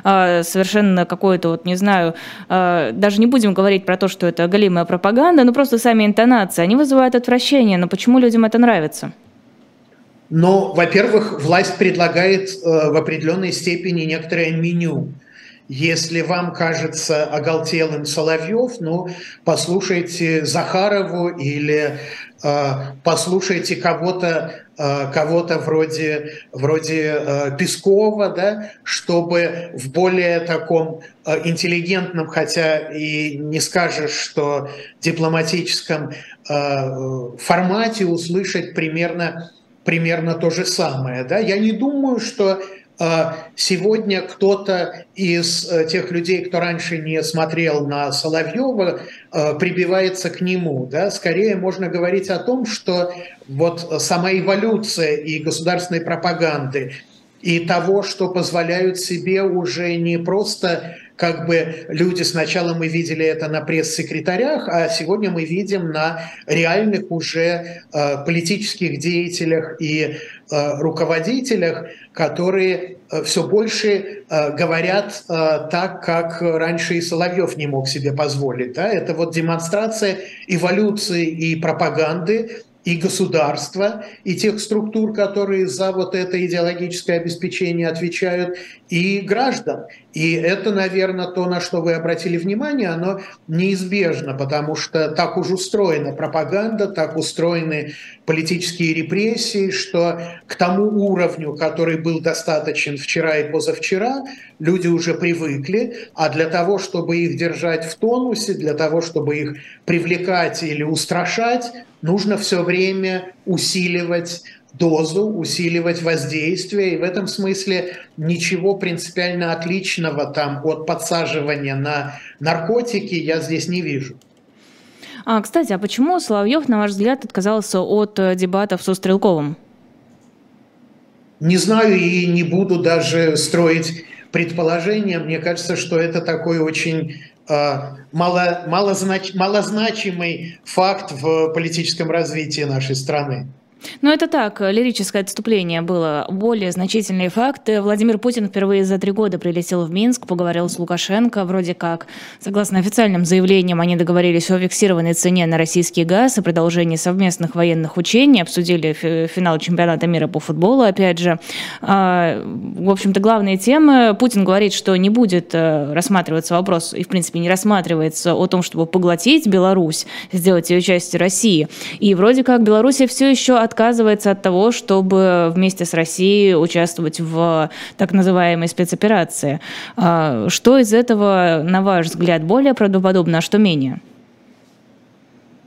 Speaker 2: а, совершенно какой-то вот, не знаю, а, даже не будем говорить про то, что это голимая пропаганда, но просто сами интонации, они вызывают отвращение, но почему людям это нравится?
Speaker 3: Но, во-первых, власть предлагает э, в определенной степени некоторое меню. Если вам кажется оголтелым Соловьев, ну, послушайте Захарову или э, послушайте кого-то э, кого-то вроде, вроде э, Пескова, да, чтобы в более таком э, интеллигентном, хотя и не скажешь, что дипломатическом э, формате услышать примерно примерно то же самое. Да? Я не думаю, что а, сегодня кто-то из э, тех людей, кто раньше не смотрел на Соловьева, а, прибивается к нему. Да? Скорее можно говорить о том, что вот сама эволюция и государственной пропаганды, и того, что позволяют себе уже не просто как бы люди сначала мы видели это на пресс-секретарях, а сегодня мы видим на реальных уже э, политических деятелях и э, руководителях, которые э, все больше говорят так, как раньше и Соловьев не мог себе позволить. Да? Это вот демонстрация эволюции и пропаганды, и государства, и тех структур, которые за вот это идеологическое обеспечение отвечают, и граждан. И это, наверное, то, на что вы обратили внимание, оно неизбежно, потому что так уж устроена пропаганда, так устроены политические репрессии, что к тому уровню, который был достаточен вчера и позавчера, люди уже привыкли, а для того, чтобы их держать в тонусе, для того, чтобы их привлекать или устрашать, нужно все время усиливать дозу, усиливать воздействие. И в этом смысле ничего принципиально отличного там от подсаживания на наркотики я здесь не вижу.
Speaker 2: А, кстати, а почему Соловьев, на ваш взгляд, отказался от э, дебатов со Стрелковым?
Speaker 3: Не знаю и не буду даже строить предположения. Мне кажется, что это такой очень э, мало, малознач, малозначимый факт в политическом развитии нашей страны.
Speaker 2: Ну, это так, лирическое отступление было. Более значительные факты. Владимир Путин впервые за три года прилетел в Минск, поговорил с Лукашенко. Вроде как, согласно официальным заявлениям, они договорились о фиксированной цене на российский газ и продолжении совместных военных учений, обсудили финал чемпионата мира по футболу, опять же. А, в общем-то, главные темы. Путин говорит, что не будет э, рассматриваться вопрос, и, в принципе, не рассматривается о том, чтобы поглотить Беларусь, сделать ее частью России. И вроде как Беларусь все еще отказывается от того, чтобы вместе с Россией участвовать в так называемой спецоперации. А, что из этого, на ваш взгляд, более правдоподобно, а что менее?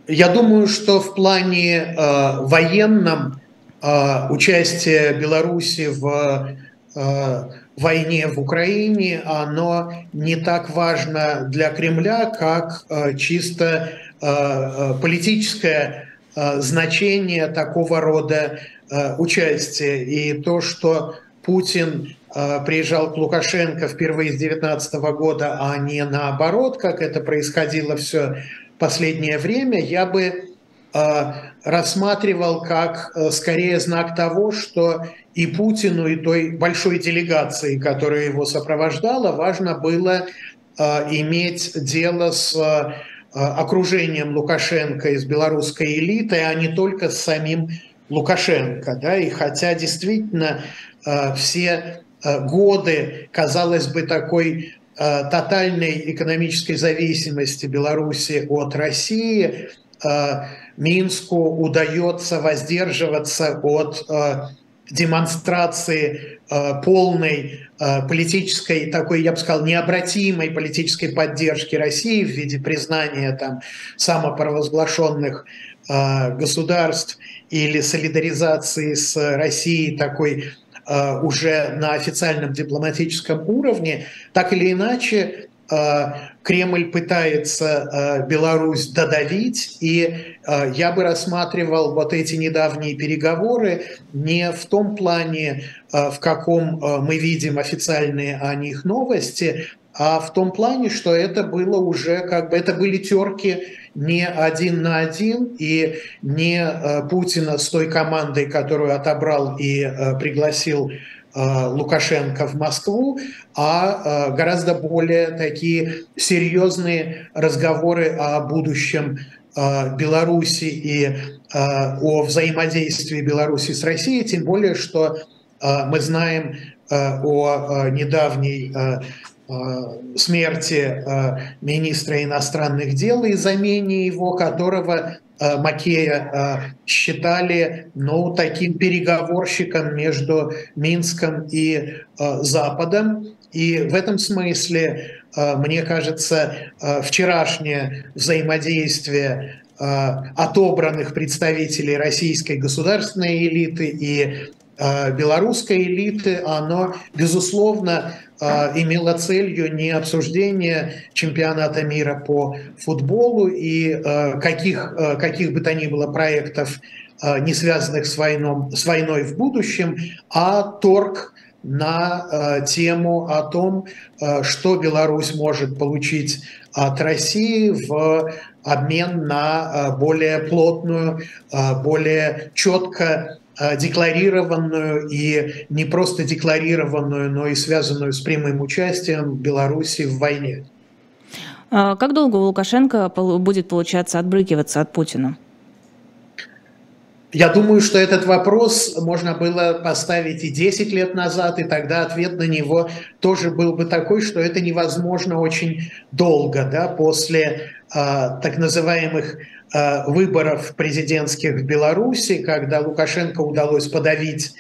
Speaker 3: Я думаю, что в плане э, военном э, участие Беларуси в э, войне в Украине, оно не так важно для Кремля, как э, чисто э, политическое значение такого рода э, участия. И то, что Путин э, приезжал к Лукашенко впервые с 2019 года, а не наоборот, как это происходило все последнее время, я бы рассматривал как скорее знак того, что и Путину, и той большой делегации, которая его сопровождала, важно было иметь дело с Э, окружением Лукашенко из белорусской элиты, а не только с самим Лукашенко. Да? И хотя действительно э, все э, годы, казалось бы, такой тотальной экономической зависимости Беларуси от России, Минску удается воздерживаться от демонстрации э, полной э, политической, такой, я бы сказал, необратимой политической поддержки России в виде признания там самопровозглашенных э, государств или солидаризации с Россией такой уже на официальном дипломатическом уровне, так или иначе Э, Кремль пытается э, Беларусь додавить, и э, я бы рассматривал вот эти недавние переговоры не в том плане, в каком мы видим официальные о них новости, а в том плане, что это было уже как бы, это были терки не один на один, и не Путина с той командой, которую отобрал и пригласил Э, Лукашенко в Москву, а э, гораздо более такие серьезные разговоры о будущем э, Беларуси и о взаимодействии Беларуси с Россией, тем более, что мы знаем о недавней смерти министра иностранных дел и замене его, которого Э, Макея э, считали ну, таким переговорщиком между Минском и э, Западом. И в этом смысле, мне кажется, вчерашнее взаимодействие отобранных представителей российской государственной элиты и белорусской элиты, оно, безусловно, а, имела целью не обсуждение чемпионата мира по футболу и а, каких, а, каких бы то ни было проектов, не связанных с, войном, с войной в будущем, а торг на тему о том, что Беларусь может получить от России в обмен на более плотную, более четко декларированную и не просто декларированную, но и связанную с прямым участием Беларуси в войне.
Speaker 2: А как долго у Лукашенко будет получаться отбрыкиваться от Путина?
Speaker 3: Я думаю, что этот вопрос можно было поставить и 10 лет назад, и тогда ответ на него тоже был бы такой, что это невозможно очень долго, да, после э, так называемых э, выборов президентских в Беларуси, когда Лукашенко удалось подавить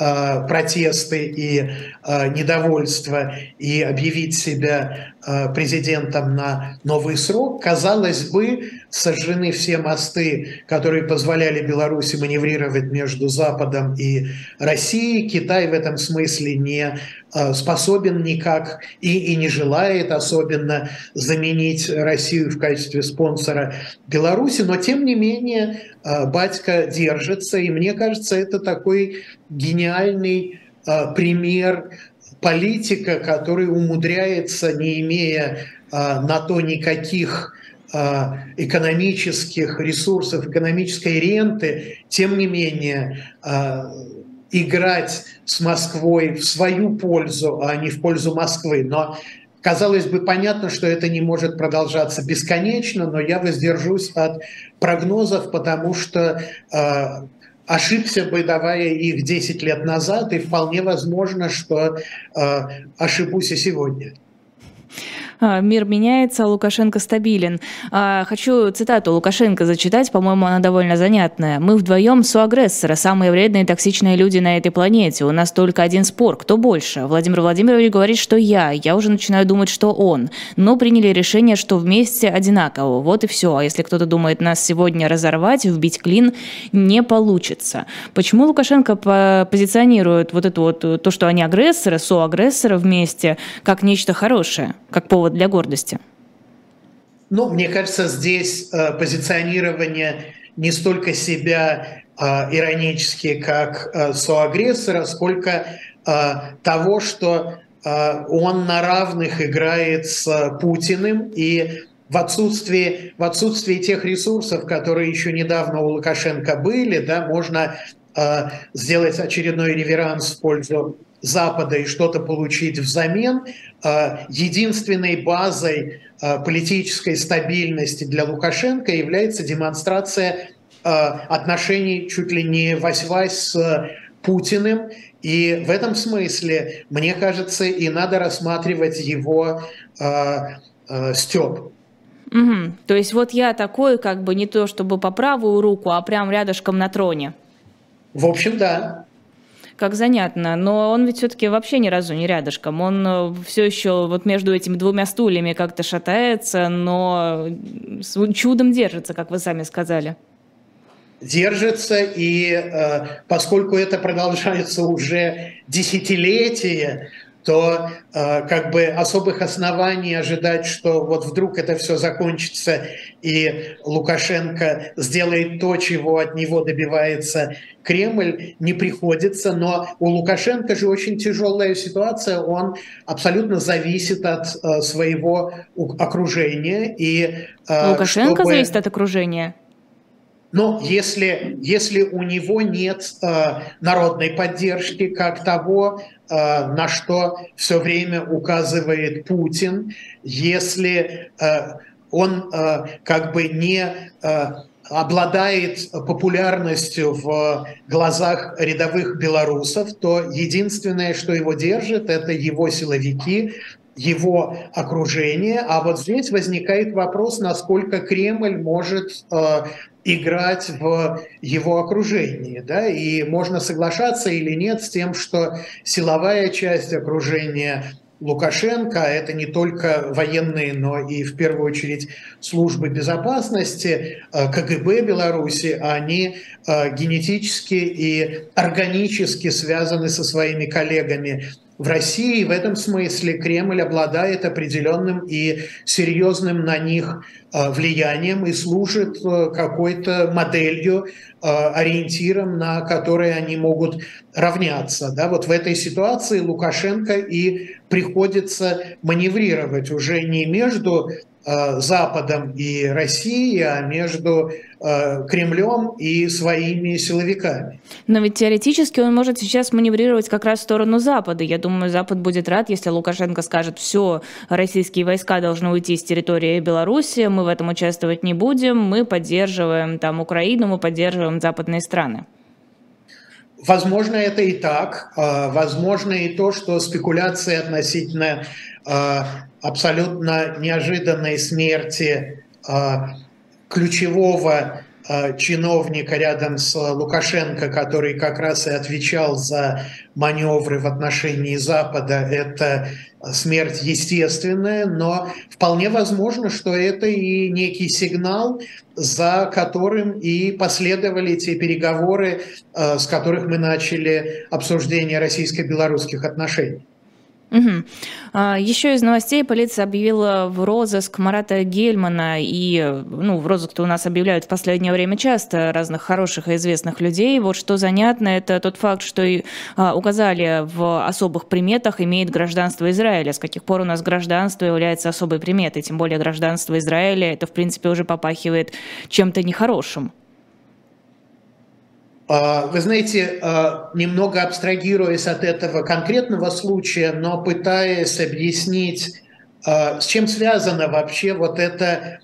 Speaker 3: Э, протесты и э, недовольство и объявить себя э, президентом на новый срок, казалось бы, сожжены все мосты, которые позволяли Беларуси маневрировать между Западом и Россией. Китай в этом смысле не э, способен никак и, и не желает особенно заменить Россию в качестве спонсора Беларуси, но тем не менее э, батька держится, и мне кажется, это такой гениальный э, пример политика, который умудряется, не имея на то никаких экономических ресурсов, экономической ренты, тем не менее а, играть с Москвой в свою пользу, а не в пользу Москвы. Но Казалось бы, понятно, что это не может продолжаться бесконечно, но я воздержусь от прогнозов, потому что ошибся бы, давая их 10 лет назад, и вполне возможно, что э, ошибусь и сегодня.
Speaker 2: А, мир меняется, Лукашенко стабилен. А, хочу цитату Лукашенко зачитать, по-моему, она довольно занятная. «Мы вдвоем соагрессоры, самые вредные и токсичные люди на этой планете. У нас только один спор, кто больше. Владимир Владимирович говорит, что я. Я уже начинаю думать, что он. Но приняли решение, что вместе одинаково. Вот и все. А если кто-то думает нас сегодня разорвать, вбить клин, не получится». Почему Лукашенко позиционирует вот это вот, то, что они агрессоры, соагрессоры вместе, как нечто хорошее, как повод для гордости?
Speaker 3: Ну, мне кажется, здесь э, позиционирование не столько себя э, иронически как э, соагрессора, сколько того, что он на равных играет с Путиным и в отсутствии, в отсутствии тех ресурсов, которые еще недавно у Лукашенко были, да, можно э, сделать очередной реверанс в пользу Запада и что-то получить взамен, э, единственной базой э, политической стабильности для Лукашенко является демонстрация э, отношений чуть ли не вась-вась с Путиным. И в этом смысле, мне кажется, и надо рассматривать его степ.
Speaker 2: Угу. То есть вот я такой, как бы не то чтобы по правую руку, а прям рядышком на троне.
Speaker 3: В общем, да
Speaker 2: как занятно. Но он ведь все-таки вообще ни разу не рядышком. Он э, все еще вот между этими двумя стульями как-то шатается, но чудом держится, как вы сами сказали
Speaker 3: держится, и э, поскольку это продолжается уже десятилетия, то э, как бы особых оснований ожидать, что вот вдруг это все закончится и Лукашенко сделает то, чего от него добивается Кремль, не приходится. Но у Лукашенко же очень тяжелая ситуация, он абсолютно зависит от э, своего окружения. И,
Speaker 2: э, Лукашенко чтобы... зависит от окружения?
Speaker 3: Но если, если у него нет э, народной поддержки, как того, э, на что все время указывает Путин, если э, он э, как бы не э, обладает популярностью в глазах рядовых белорусов, то единственное, что его держит, это его силовики, его окружение. А вот здесь возникает вопрос, насколько Кремль может э, играть в его окружении. Да? И можно соглашаться или нет с тем, что силовая часть окружения Лукашенко, это не только военные, но и в первую очередь службы безопасности э, КГБ Беларуси, они э, генетически и органически связаны со своими коллегами в России. В этом смысле Кремль обладает определенным и серьезным на них э, влиянием и служит э, какой-то моделью, э, ориентиром, на который они могут равняться. Да, вот в этой ситуации Лукашенко и приходится маневрировать уже не между Западом и Россией, а между Кремлем и своими силовиками.
Speaker 2: Но ведь теоретически он может сейчас маневрировать как раз в сторону Запада. Я думаю, Запад будет рад, если Лукашенко скажет, все, российские войска должны уйти с территории Беларуси, мы в этом участвовать не будем, мы поддерживаем там Украину, мы поддерживаем западные страны.
Speaker 3: Возможно, это и так. Э, возможно и то, что спекуляции относительно абсолютно неожиданной смерти ключевого э, чиновника рядом с Лукашенко, который как раз и отвечал за маневры в отношении Запада, это смерть естественная, но вполне возможно, что это и некий сигнал, за которым и последовали те переговоры, э, с которых мы начали обсуждение российско-белорусских отношений.
Speaker 2: Угу. А, еще из новостей полиция объявила в розыск Марата Гельмана, и ну, в розыск-то у нас объявляют в последнее время часто разных хороших и известных людей. Вот что занятно, это тот факт, что а, указали в особых приметах имеет гражданство Израиля. С каких пор у нас гражданство является особой приметой, тем более гражданство Израиля, это в принципе уже попахивает чем-то нехорошим.
Speaker 3: А, вы знаете, а, немного абстрагируясь от этого конкретного случая, но пытаясь объяснить, а, с чем связано вообще вот это,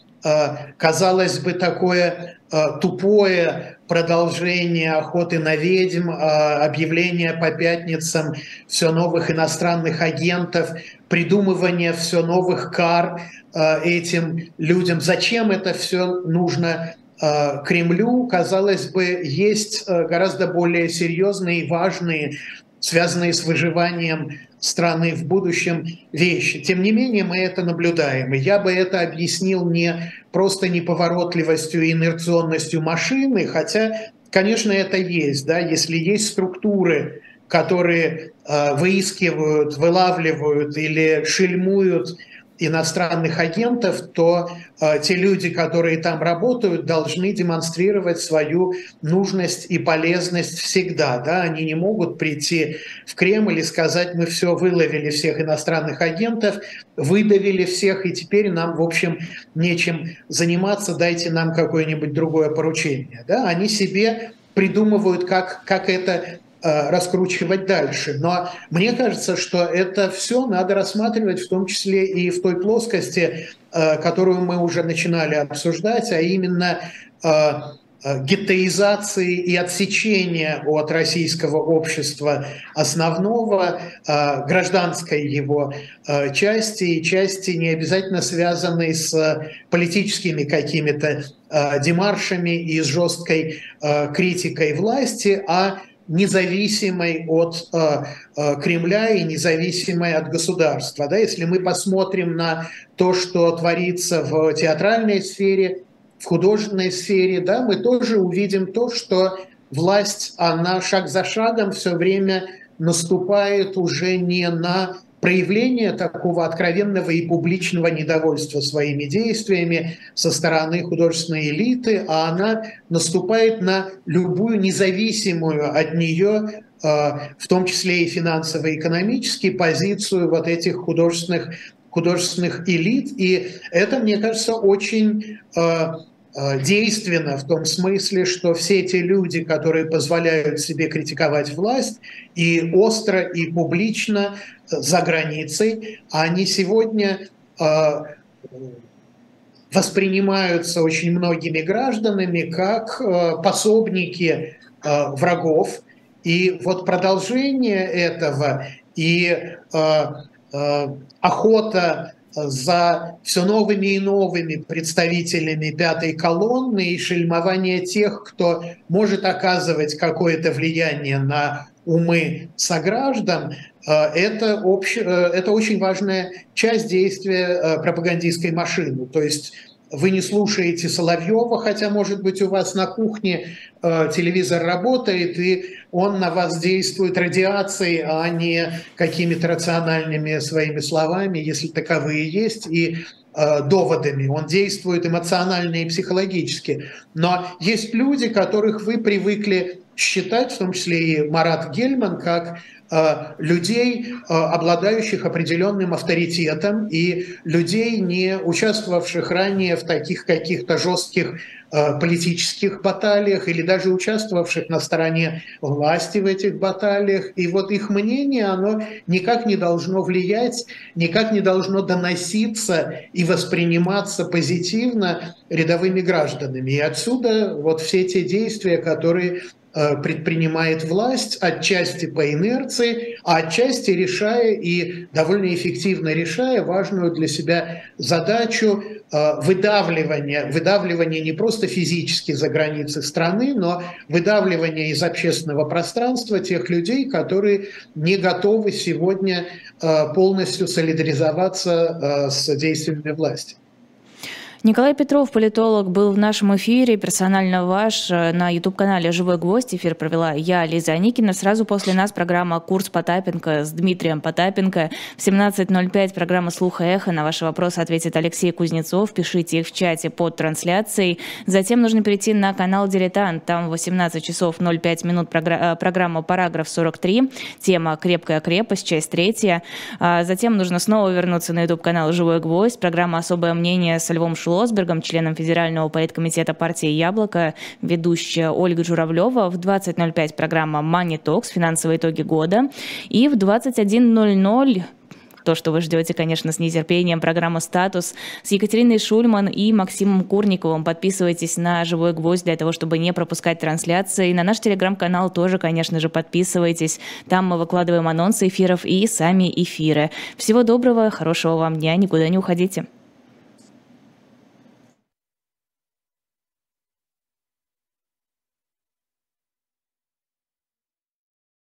Speaker 3: казалось бы, такое тупое продолжение охоты на ведьм, объявление по пятницам все новых иностранных агентов, придумывание все новых кар этим людям. Зачем это все нужно Кремлю, казалось бы, есть э, гораздо более серьезные и важные, связанные с выживанием страны в будущем вещи. Тем не менее, мы это наблюдаем. И я бы это объяснил не просто неповоротливостью и инерционностью машины, хотя, конечно, это есть. Да? Если есть структуры, которые э, выискивают, вылавливают или шельмуют иностранных агентов, то э, те люди, которые там работают, должны демонстрировать свою нужность и полезность всегда. Да? Они не могут прийти в Кремль и сказать, мы все выловили всех иностранных агентов, выдавили всех, и теперь нам, в общем, нечем заниматься, дайте нам какое-нибудь другое поручение. Да? Они себе придумывают, как, как это раскручивать дальше. Но мне кажется, что это все надо рассматривать в том числе и в той плоскости, э, которую мы уже начинали обсуждать, а именно э, геттеизации и отсечения от российского общества основного, гражданской его части и части, не обязательно связанной с политическими какими-то демаршами и с жесткой критикой власти, а независимой от э, э, Кремля и независимой от государства. Да, если мы посмотрим на то, что творится в театральной сфере, в художественной сфере, да, мы тоже увидим то, что власть, она шаг за шагом все время наступает уже не на проявление такого откровенного и публичного недовольства своими действиями со стороны художественной элиты, а она наступает на любую независимую от нее а, в том числе и финансово-экономически, позицию вот этих художественных, художественных элит. И это, мне кажется, очень а, действенно в том смысле, что все эти люди, которые позволяют себе критиковать власть и остро, и публично за границей, они сегодня а, воспринимаются очень многими гражданами как пособники врагов. И вот продолжение этого и охота за все новыми и новыми представителями пятой колонны и шельмование тех, кто может оказывать какое-то влияние на умы сограждан, э, это, общ... Э, это очень важная часть действия э, пропагандистской машины. То есть вы не слушаете Соловьева, хотя, может быть, у вас на кухне э, телевизор работает, и он на вас действует радиацией, а не какими-то рациональными своими словами, если таковые есть, и э, доводами. Он действует эмоционально и психологически. Но есть люди, которых вы привыкли считать, в том числе и Марат Гельман, как Э, людей, э, обладающих определенным авторитетом и людей, не участвовавших ранее в таких каких-то жестких Э, политических баталиях или даже участвовавших на стороне власти в этих баталиях. И вот их мнение, оно никак не должно влиять, никак не должно доноситься и восприниматься позитивно рядовыми гражданами. И отсюда вот все те действия, которые предпринимает власть, отчасти по инерции, а отчасти решая и довольно эффективно решая важную для себя задачу э, выдавливания, выдавливания не просто физически за границы страны, но выдавливания из общественного пространства тех людей, которые не готовы сегодня э, полностью солидаризоваться с действиями власти.
Speaker 2: Николай Петров, политолог, был в нашем эфире, персонально ваш, э, на YouTube-канале «Живой гвоздь». Эфир провела я, Лиза Аникина. Сразу после нас программа «Курс Потапенко» с Дмитрием Потапенко. В 17.05 программа «Слух и эхо». На ваши вопросы ответит Алексей Кузнецов. Пишите их в чате под трансляцией. Затем нужно перейти на канал «Дилетант». Там в 18 часов 05 минут э, программа «Параграф 43». Тема «Крепкая крепость», часть третья. А затем нужно снова вернуться на YouTube-канал «Живой гвоздь». Программа «Особое мнение» с Львом Шулом Шлосбергом, членом Федерального политкомитета партии «Яблоко», ведущая Ольга Журавлева. В 20.05 программа «Money Talks. Финансовые итоги года». И в 21.00 то, что вы ждете, конечно, с нетерпением. Программа «Статус» с Екатериной Шульман и Максимом Курниковым. Подписывайтесь на «Живой гвоздь» для того, чтобы не пропускать трансляции. На наш телеграм-канал тоже, конечно же, подписывайтесь. Там мы выкладываем анонсы эфиров и сами эфиры. Всего доброго, хорошего вам дня, никуда не уходите.